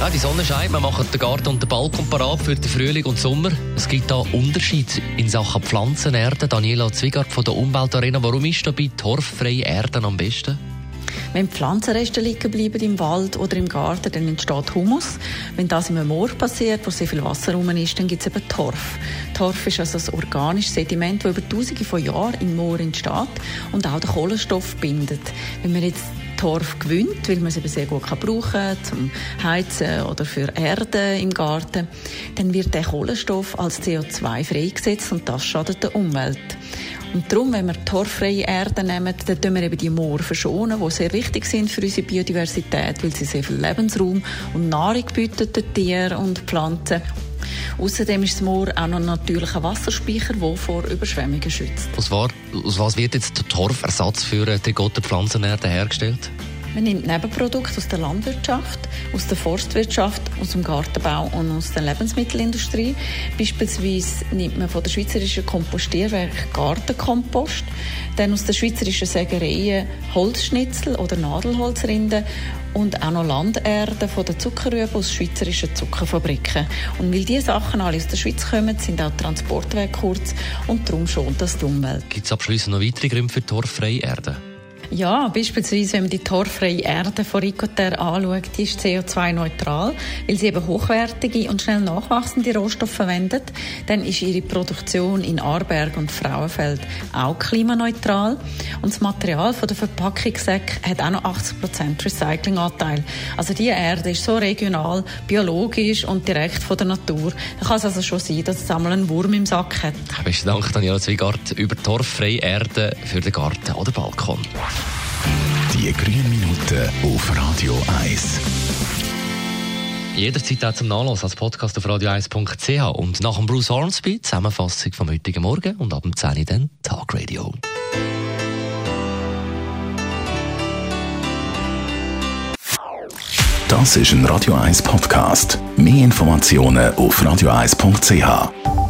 ja, die Sonne scheint, wir machen den Garten und den Balkon parat für den Frühling und Sommer. Es gibt da Unterschiede in Sachen Pflanzenerde. Daniela Zwigart von der Umweltarena, warum ist da bei torffreien Erden am besten? Wenn Pflanzenreste liegen bleiben im Wald oder im Garten, dann entsteht Humus. Wenn das im Moor passiert, wo sehr viel Wasser rum ist, dann gibt es eben Torf. Torf ist also ein organisches Sediment, das über Tausende von Jahren im Moor entsteht und auch den Kohlenstoff bindet. Wenn wir jetzt Torf gewinnt, weil man es eben sehr gut kann brauchen kann, zum Heizen oder für Erde im Garten, dann wird der Kohlenstoff als CO2 freigesetzt und das schadet der Umwelt. Und darum, wenn wir torffreie Erde nehmen, dann tun wir eben die Moore verschonen, die sehr wichtig sind für unsere Biodiversität, weil sie sehr viel Lebensraum und Nahrung bieten den Tieren und Pflanzen. Außerdem ist das Moor auch noch ein natürlicher Wasserspeicher, der vor Überschwemmungen schützt. Aus was wird jetzt der Torfersatz für die Trigotte Pflanzenerde hergestellt? Man nimmt Nebenprodukte aus der Landwirtschaft, aus der Forstwirtschaft, aus dem Gartenbau und aus der Lebensmittelindustrie. Beispielsweise nimmt man von der schweizerischen Kompostierwerk Gartenkompost, dann aus der schweizerischen Sägereien Holzschnitzel oder Nadelholzrinden und auch noch Landerde von der Zuckerrübe aus schweizerischen Zuckerfabriken. Und weil diese Sachen alle aus der Schweiz kommen, sind auch Transportwege kurz und darum schont das die Umwelt. Gibt es abschließend noch weitere Gründe für torffreie Erde? Ja, beispielsweise, wenn man die torfreie Erde von Ricoter anschaut, die ist CO2-neutral, weil sie eben hochwertige und schnell nachwachsende Rohstoffe verwendet. Dann ist ihre Produktion in Arberg und Frauenfeld auch klimaneutral. Und das Material von der Verpackungssäcke hat auch noch 80% Recyclinganteil. Also die Erde ist so regional, biologisch und direkt von der Natur. Da kann es also schon sein, dass es einmal einen Wurm im Sack hat. Besten Dank, Daniela Zwigart, über torffreie Erde für den Garten oder Balkon. Die grünen Minuten auf Radio 1. Jederzeit auch zum Nachlassen als Podcast auf radio1.ch und nach dem Bruce Hornsby Zusammenfassung vom heutigen Morgen und ab dem 10 Uhr dann Tagradio. Das ist ein Radio 1 Podcast. Mehr Informationen auf radio1.ch.